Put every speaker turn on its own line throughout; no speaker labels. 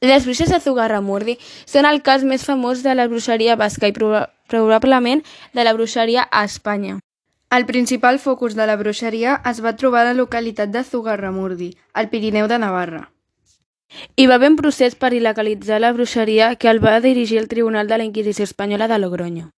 Les bruixes de Zugarramurdi són el cas més famós de la bruixeria basca i proba probablement de la bruixeria a Espanya.
El principal focus de la bruixeria es va trobar a la localitat de Zugarramurdi, al Pirineu de Navarra.
Hi va haver un procés per il·legalitzar la bruixeria que el va dirigir el Tribunal de la Inquisició Espanyola de Logroño.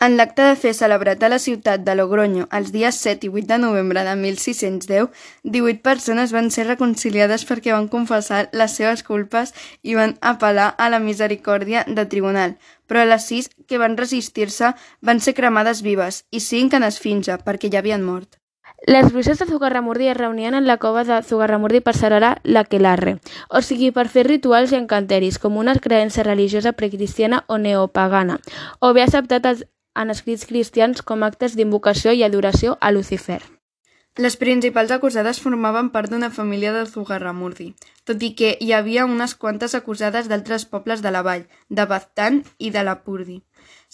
En l'acte de fe celebrat a la ciutat de Logroño els dies 7 i 8 de novembre de 1610, 18 persones van ser reconciliades perquè van confessar les seves culpes i van apel·lar a la misericòrdia del tribunal, però les 6 que van resistir-se van ser cremades vives i 5 en esfinge perquè ja havien mort.
Les bruixes de Zugarramurdi es reunien en la cova de Zugarramurdi per celebrar l'aquelarre, o sigui, per fer rituals i encanteris, com una creença religiosa precristiana o neopagana, o bé acceptat els en escrits cristians com actes d'invocació i adoració a Lucifer.
Les principals acusades formaven part d'una família de Zugarramurdi, tot i que hi havia unes quantes acusades d'altres pobles de la vall, de Baztán i de la Purdi.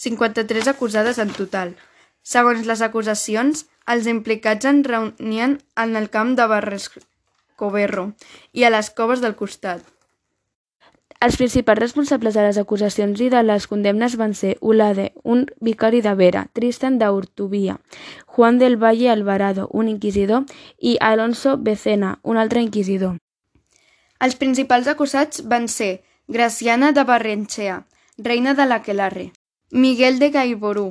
53 acusades en total. Segons les acusacions, els implicats en reunien en el camp de Barrescoberro i a les coves del costat.
Els principals responsables de les acusacions i de les condemnes van ser Ulade, un vicari de Vera, Tristan d'Urtubia, Juan del Valle Alvarado, un inquisidor, i Alonso Becena, un altre inquisidor.
Els principals acusats van ser Graciana de Barrenchea, reina de l'Aquelarre, Miguel de Gaiború,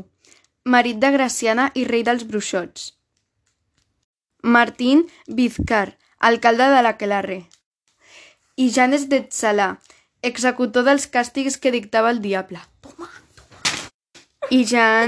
marit de Graciana i rei dels bruixots, Martín Vizcar, alcalde de l'Aquelarre, i Janes de Tzalà, executor dels càstigs que dictava el diable. I ja